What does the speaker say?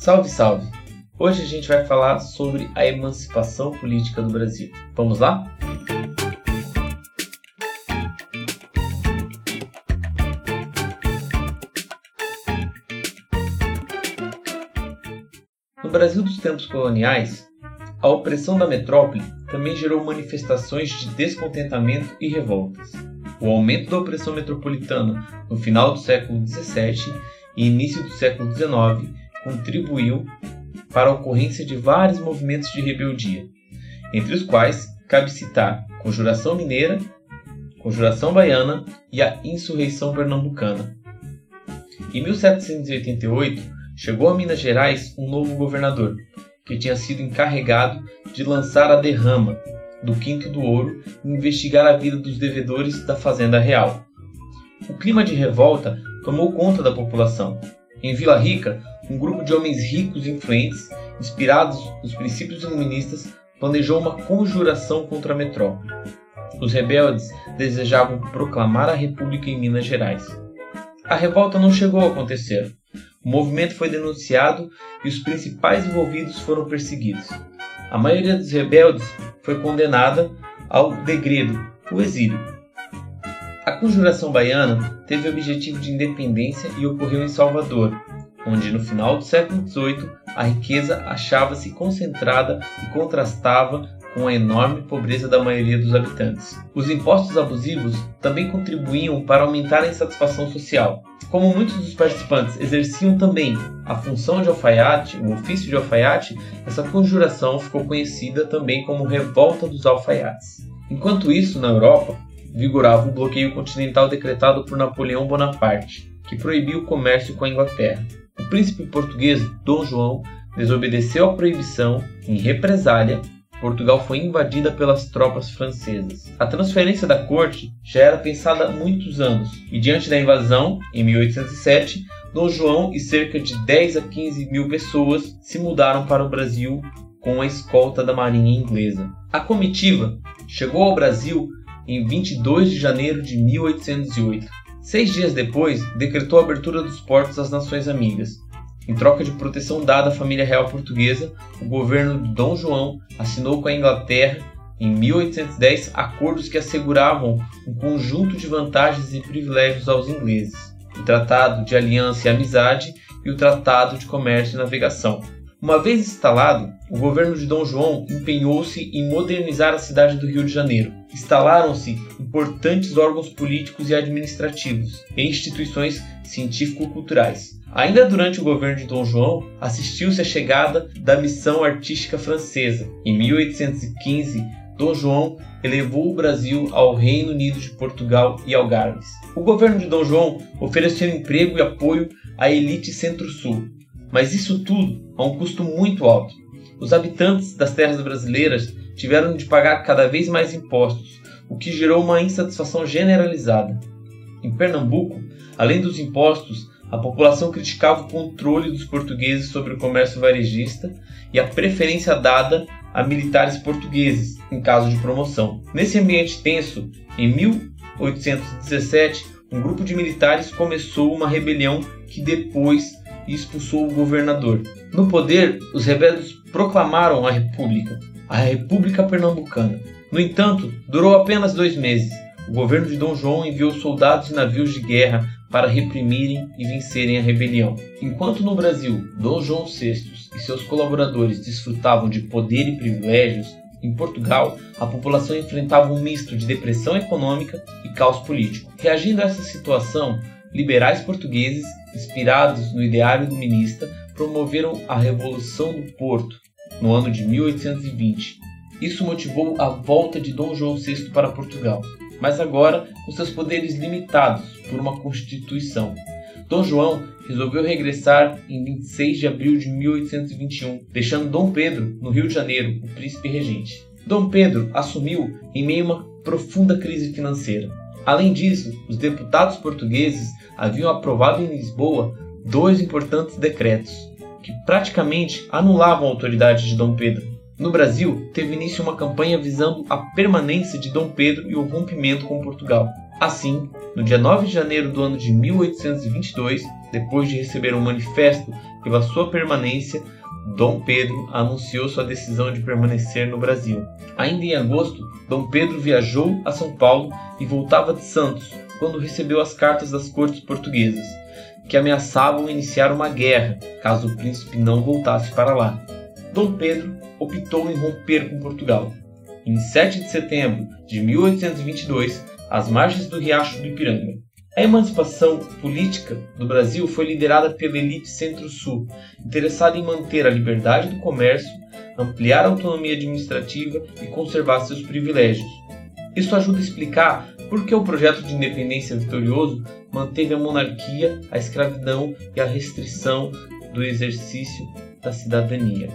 Salve, salve! Hoje a gente vai falar sobre a emancipação política do Brasil. Vamos lá? No Brasil dos tempos coloniais, a opressão da metrópole também gerou manifestações de descontentamento e revoltas. O aumento da opressão metropolitana no final do século XVII e início do século XIX contribuiu para a ocorrência de vários movimentos de rebeldia, entre os quais cabe citar Conjuração Mineira, Conjuração Baiana e a Insurreição Pernambucana. Em 1788, chegou a Minas Gerais um novo governador, que tinha sido encarregado de lançar a derrama do Quinto do Ouro e investigar a vida dos devedores da Fazenda Real. O clima de revolta tomou conta da população. Em Vila Rica, um grupo de homens ricos e influentes, inspirados nos princípios iluministas, planejou uma conjuração contra a metrópole. Os rebeldes desejavam proclamar a República em Minas Gerais. A revolta não chegou a acontecer. O movimento foi denunciado e os principais envolvidos foram perseguidos. A maioria dos rebeldes foi condenada ao degredo, o exílio. A Conjuração Baiana teve o objetivo de independência e ocorreu em Salvador, onde no final do século XVIII a riqueza achava-se concentrada e contrastava com a enorme pobreza da maioria dos habitantes. Os impostos abusivos também contribuíam para aumentar a insatisfação social. Como muitos dos participantes exerciam também a função de alfaiate, o ofício de alfaiate, essa conjuração ficou conhecida também como Revolta dos Alfaiates. Enquanto isso, na Europa, vigorava o bloqueio continental decretado por Napoleão Bonaparte, que proibiu o comércio com a Inglaterra. Príncipe português Dom João desobedeceu à proibição em represália Portugal foi invadida pelas tropas francesas. A transferência da corte já era pensada há muitos anos, e diante da invasão, em 1807, Dom João e cerca de 10 a 15 mil pessoas se mudaram para o Brasil com a escolta da marinha inglesa. A comitiva chegou ao Brasil em 22 de janeiro de 1808. Seis dias depois, decretou a abertura dos portos às nações amigas, em troca de proteção dada à família real portuguesa, o governo de Dom João assinou com a Inglaterra, em 1810, acordos que asseguravam um conjunto de vantagens e privilégios aos ingleses: o Tratado de Aliança e Amizade e o Tratado de Comércio e Navegação. Uma vez instalado, o governo de Dom João empenhou-se em modernizar a cidade do Rio de Janeiro. Instalaram-se importantes órgãos políticos e administrativos e instituições científico-culturais. Ainda durante o governo de Dom João, assistiu-se à chegada da missão artística francesa. Em 1815, Dom João elevou o Brasil ao Reino Unido de Portugal e Algarves. O governo de Dom João ofereceu emprego e apoio à elite centro-sul, mas isso tudo a um custo muito alto. Os habitantes das terras brasileiras tiveram de pagar cada vez mais impostos, o que gerou uma insatisfação generalizada. Em Pernambuco, além dos impostos, a população criticava o controle dos portugueses sobre o comércio varejista e a preferência dada a militares portugueses em caso de promoção. Nesse ambiente tenso, em 1817, um grupo de militares começou uma rebelião que depois expulsou o governador. No poder, os rebeldes proclamaram a República, a República Pernambucana. No entanto, durou apenas dois meses. O governo de Dom João enviou soldados e navios de guerra para reprimirem e vencerem a rebelião. Enquanto no Brasil Dom João VI e seus colaboradores desfrutavam de poder e privilégios, em Portugal a população enfrentava um misto de depressão econômica e caos político. Reagindo a essa situação, liberais portugueses, inspirados no ideário iluminista, promoveram a Revolução do Porto no ano de 1820. Isso motivou a volta de Dom João VI para Portugal mas agora com seus poderes limitados por uma constituição. Dom João resolveu regressar em 26 de abril de 1821, deixando Dom Pedro no Rio de Janeiro, o príncipe regente. Dom Pedro assumiu em meio a uma profunda crise financeira. Além disso, os deputados portugueses haviam aprovado em Lisboa dois importantes decretos, que praticamente anulavam a autoridade de Dom Pedro no Brasil, teve início uma campanha visando a permanência de Dom Pedro e o rompimento com Portugal. Assim, no dia 9 de janeiro do ano de 1822, depois de receber um manifesto pela sua permanência, Dom Pedro anunciou sua decisão de permanecer no Brasil. Ainda em agosto, Dom Pedro viajou a São Paulo e voltava de Santos quando recebeu as cartas das cortes portuguesas, que ameaçavam iniciar uma guerra caso o príncipe não voltasse para lá. Dom Pedro optou em romper com Portugal. Em 7 de setembro de 1822, às margens do Riacho do Ipiranga, a emancipação política do Brasil foi liderada pela elite centro-sul, interessada em manter a liberdade do comércio, ampliar a autonomia administrativa e conservar seus privilégios. Isso ajuda a explicar por que o projeto de independência vitorioso manteve a monarquia, a escravidão e a restrição do exercício da cidadania.